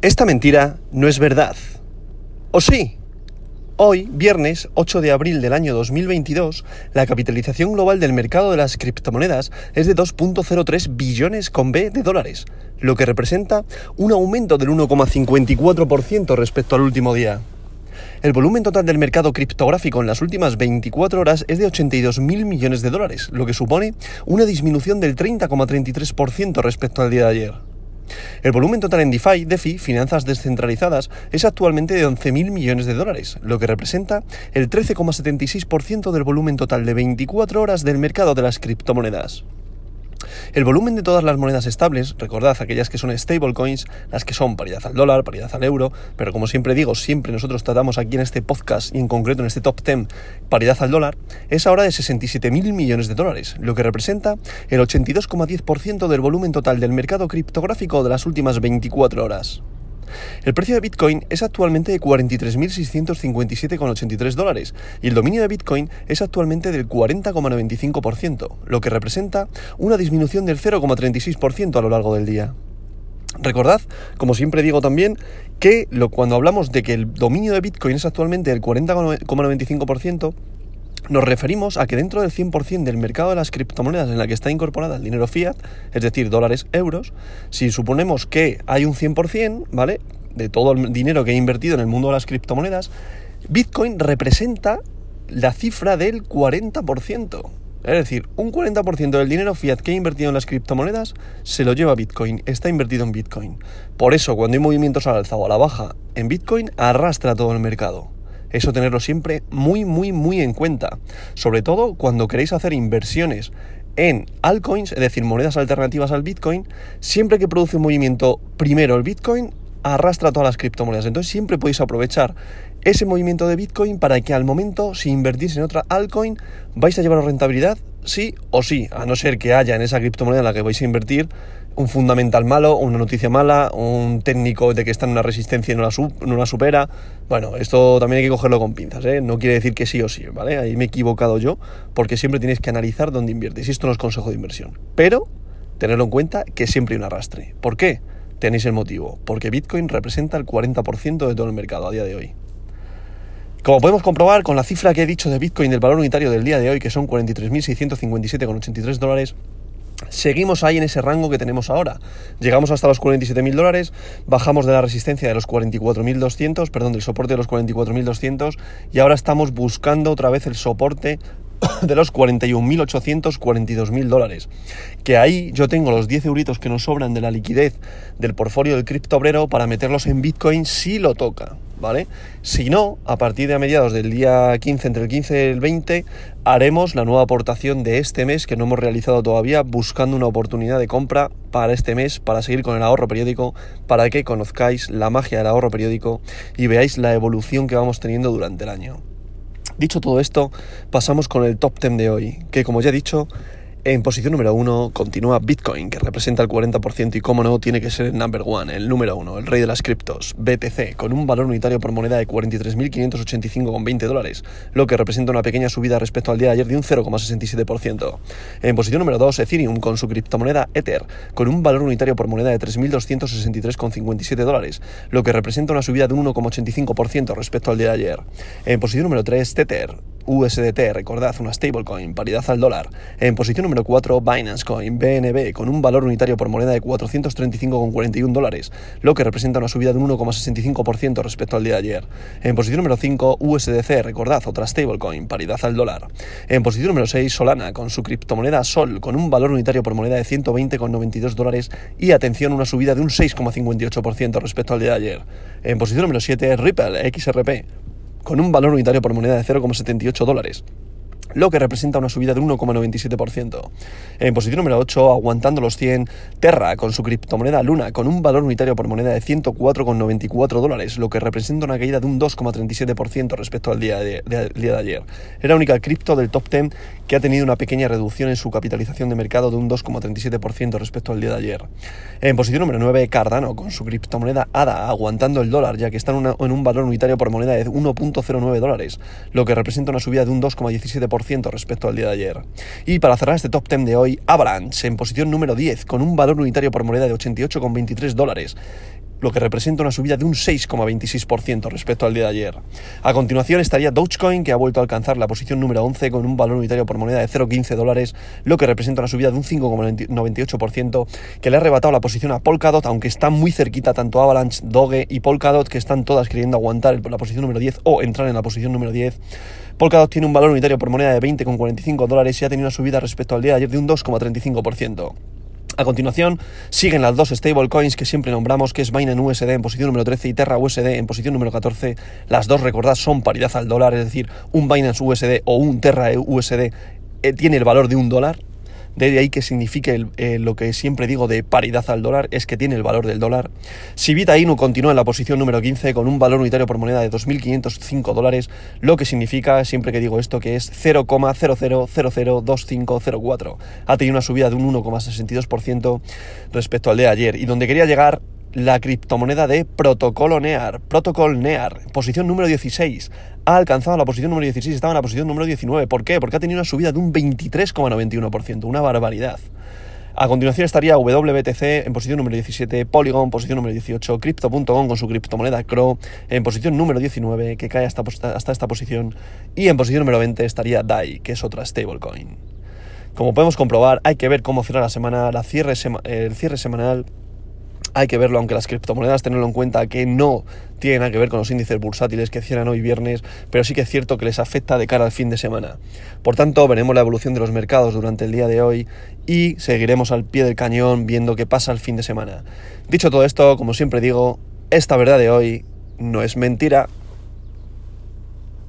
Esta mentira no es verdad. ¿O sí? Hoy, viernes 8 de abril del año 2022, la capitalización global del mercado de las criptomonedas es de 2.03 billones con B de dólares, lo que representa un aumento del 1,54% respecto al último día. El volumen total del mercado criptográfico en las últimas 24 horas es de 82.000 millones de dólares, lo que supone una disminución del 30,33% respecto al día de ayer. El volumen total en DeFi, DeFi, finanzas descentralizadas, es actualmente de 11.000 millones de dólares, lo que representa el 13,76% del volumen total de 24 horas del mercado de las criptomonedas. El volumen de todas las monedas estables, recordad aquellas que son stablecoins, las que son paridad al dólar, paridad al euro, pero como siempre digo, siempre nosotros tratamos aquí en este podcast y en concreto en este top 10 paridad al dólar, es ahora de 67 mil millones de dólares, lo que representa el 82,10% del volumen total del mercado criptográfico de las últimas 24 horas. El precio de Bitcoin es actualmente de 43.657,83 dólares y el dominio de Bitcoin es actualmente del 40,95%, lo que representa una disminución del 0,36% a lo largo del día. Recordad, como siempre digo también, que cuando hablamos de que el dominio de Bitcoin es actualmente del 40,95%, nos referimos a que dentro del 100% del mercado de las criptomonedas en la que está incorporada el dinero fiat, es decir, dólares, euros, si suponemos que hay un 100%, ¿vale? De todo el dinero que he invertido en el mundo de las criptomonedas, Bitcoin representa la cifra del 40%. Es decir, un 40% del dinero fiat que he invertido en las criptomonedas se lo lleva Bitcoin, está invertido en Bitcoin. Por eso, cuando hay movimientos al alza o a la baja en Bitcoin, arrastra todo el mercado. Eso tenerlo siempre muy, muy, muy en cuenta. Sobre todo cuando queréis hacer inversiones en altcoins, es decir, monedas alternativas al Bitcoin, siempre que produce un movimiento primero el Bitcoin, arrastra todas las criptomonedas. Entonces siempre podéis aprovechar ese movimiento de Bitcoin para que al momento, si invertís en otra altcoin, vais a llevar rentabilidad sí o sí, a no ser que haya en esa criptomoneda en la que vais a invertir un fundamental malo, una noticia mala, un técnico de que está en una resistencia y no la, supera. Bueno, esto también hay que cogerlo con pinzas, ¿eh? No quiere decir que sí o sí, ¿vale? Ahí me he equivocado yo, porque siempre tienes que analizar dónde inviertes. Y esto no es consejo de inversión. Pero, tenerlo en cuenta que siempre hay un arrastre. ¿Por qué? Tenéis el motivo. Porque Bitcoin representa el 40% de todo el mercado a día de hoy. Como podemos comprobar con la cifra que he dicho de Bitcoin del valor unitario del día de hoy, que son 43.657,83 dólares, Seguimos ahí en ese rango que tenemos ahora. Llegamos hasta los 47.000 dólares, bajamos de la resistencia de los 44.200, perdón, del soporte de los 44.200 y ahora estamos buscando otra vez el soporte de los 41.800, 42.000 dólares. Que ahí yo tengo los 10 euritos que nos sobran de la liquidez del portfolio del criptobrero para meterlos en Bitcoin si lo toca, ¿vale? Si no, a partir de a mediados del día 15, entre el 15 y el 20, haremos la nueva aportación de este mes que no hemos realizado todavía, buscando una oportunidad de compra para este mes, para seguir con el ahorro periódico, para que conozcáis la magia del ahorro periódico y veáis la evolución que vamos teniendo durante el año. Dicho todo esto, pasamos con el top 10 de hoy, que como ya he dicho, en posición número uno continúa Bitcoin, que representa el 40% y como no, tiene que ser el number one, el número uno, el rey de las criptos, BTC, con un valor unitario por moneda de 43.585,20 dólares, lo que representa una pequeña subida respecto al día de ayer de un 0,67%. En posición número 2, Ethereum, con su criptomoneda Ether, con un valor unitario por moneda de 3.263,57 dólares, lo que representa una subida de un 1,85% respecto al día de ayer. En posición número 3, Tether, USDT, recordad, una stablecoin, paridad al dólar. En posición número 4, Binance Coin, BNB, con un valor unitario por moneda de 435,41 dólares, lo que representa una subida de un 1,65% respecto al día de ayer. En posición número 5, USDC, recordad, otra stablecoin, paridad al dólar. En posición número 6, Solana, con su criptomoneda Sol, con un valor unitario por moneda de 120,92 dólares y, atención, una subida de un 6,58% respecto al día de ayer. En posición número 7, Ripple, XRP, con un valor unitario por moneda de 0,78 dólares lo que representa una subida de 1,97%. En posición número 8, aguantando los 100, Terra con su criptomoneda Luna, con un valor unitario por moneda de 104,94 dólares, lo que representa una caída de un 2,37% respecto al día de, día de ayer. Era la única cripto del top 10 que ha tenido una pequeña reducción en su capitalización de mercado de un 2,37% respecto al día de ayer. En posición número 9, Cardano con su criptomoneda ADA, aguantando el dólar, ya que está en, en un valor unitario por moneda de 1,09 dólares, lo que representa una subida de un 2,17% respecto al día de ayer. Y para cerrar este top 10 de hoy, Avalanche en posición número 10 con un valor unitario por moneda de 88,23 dólares lo que representa una subida de un 6,26% respecto al día de ayer. A continuación estaría Dogecoin, que ha vuelto a alcanzar la posición número 11 con un valor unitario por moneda de 0,15 dólares, lo que representa una subida de un 5,98%, que le ha arrebatado la posición a Polkadot, aunque está muy cerquita tanto Avalanche, Doge y Polkadot, que están todas queriendo aguantar la posición número 10 o entrar en la posición número 10. Polkadot tiene un valor unitario por moneda de 20,45 dólares y ha tenido una subida respecto al día de ayer de un 2,35%. A continuación, siguen las dos stablecoins que siempre nombramos, que es Binance USD en posición número 13 y Terra USD en posición número 14. Las dos, recordad, son paridad al dólar, es decir, un Binance USD o un Terra USD eh, tiene el valor de un dólar. De ahí que signifique eh, lo que siempre digo de paridad al dólar, es que tiene el valor del dólar. Si Vita Inu continúa en la posición número 15 con un valor unitario por moneda de 2.505 dólares, lo que significa, siempre que digo esto, que es 0,00002504. Ha tenido una subida de un 1,62% respecto al de ayer. Y donde quería llegar la criptomoneda de Protocolo NEAR, Protocol NEAR, posición número 16. Ha alcanzado la posición número 16, estaba en la posición número 19. ¿Por qué? Porque ha tenido una subida de un 23,91%, una barbaridad. A continuación estaría WBTC en posición número 17, Polygon posición número 18, Crypto.com con su criptomoneda CRO en posición número 19, que cae hasta, hasta esta posición, y en posición número 20 estaría DAI, que es otra stablecoin. Como podemos comprobar, hay que ver cómo cierra la semana, la cierre el cierre semanal hay que verlo, aunque las criptomonedas tenerlo en cuenta que no tienen nada que ver con los índices bursátiles que cierran hoy viernes, pero sí que es cierto que les afecta de cara al fin de semana. Por tanto, veremos la evolución de los mercados durante el día de hoy y seguiremos al pie del cañón viendo qué pasa el fin de semana. Dicho todo esto, como siempre digo, esta verdad de hoy no es mentira.